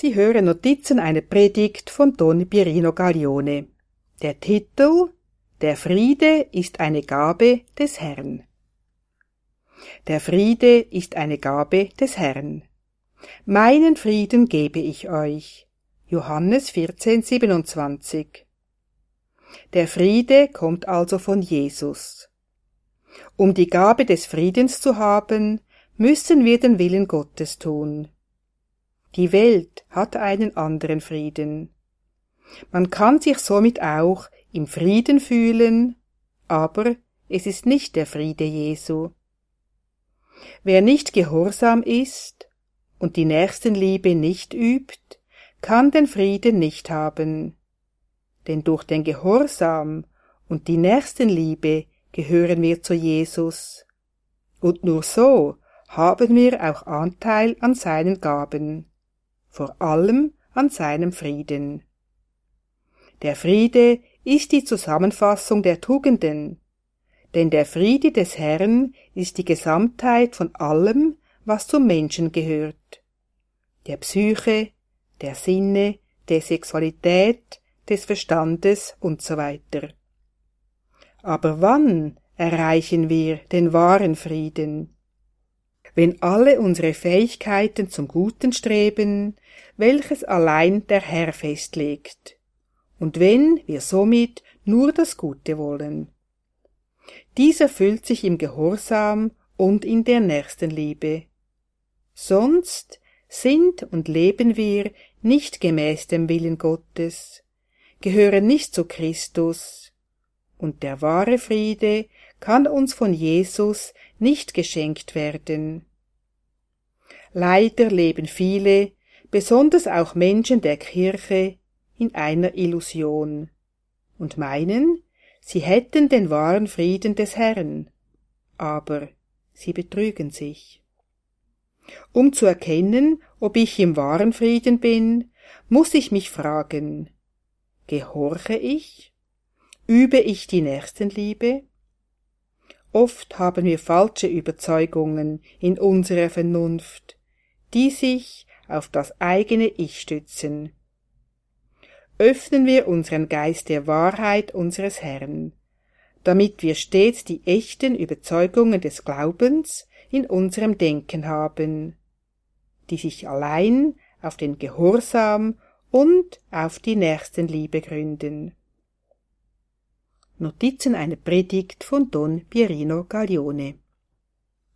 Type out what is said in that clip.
Sie hören Notizen einer Predigt von Don Pierino Gaglione. Der Titel Der Friede ist eine Gabe des Herrn. Der Friede ist eine Gabe des Herrn. Meinen Frieden gebe ich euch. Johannes 14, 27. Der Friede kommt also von Jesus. Um die Gabe des Friedens zu haben, müssen wir den Willen Gottes tun. Die Welt hat einen anderen Frieden. Man kann sich somit auch im Frieden fühlen, aber es ist nicht der Friede Jesu. Wer nicht gehorsam ist und die Nächstenliebe nicht übt, kann den Frieden nicht haben. Denn durch den Gehorsam und die Nächstenliebe gehören wir zu Jesus. Und nur so haben wir auch Anteil an seinen Gaben vor allem an seinem Frieden. Der Friede ist die Zusammenfassung der Tugenden, denn der Friede des Herrn ist die Gesamtheit von allem, was zum Menschen gehört, der Psyche, der Sinne, der Sexualität, des Verstandes und so weiter. Aber wann erreichen wir den wahren Frieden? Wenn alle unsere Fähigkeiten zum Guten streben, welches allein der Herr festlegt, und wenn wir somit nur das Gute wollen. Dies erfüllt sich im Gehorsam und in der Nächstenliebe. Sonst sind und leben wir nicht gemäß dem Willen Gottes, gehören nicht zu Christus, und der wahre Friede kann uns von Jesus nicht geschenkt werden. Leider leben viele, besonders auch Menschen der Kirche, in einer Illusion und meinen, sie hätten den wahren Frieden des Herrn, aber sie betrügen sich. Um zu erkennen, ob ich im wahren Frieden bin, muss ich mich fragen, gehorche ich? Übe ich die Nächstenliebe? Oft haben wir falsche Überzeugungen in unserer Vernunft, die sich auf das eigene Ich stützen. Öffnen wir unseren Geist der Wahrheit unseres Herrn, damit wir stets die echten Überzeugungen des Glaubens in unserem Denken haben, die sich allein auf den Gehorsam und auf die Nächstenliebe gründen. Notizen einer Predigt von Don Pierino Gaglione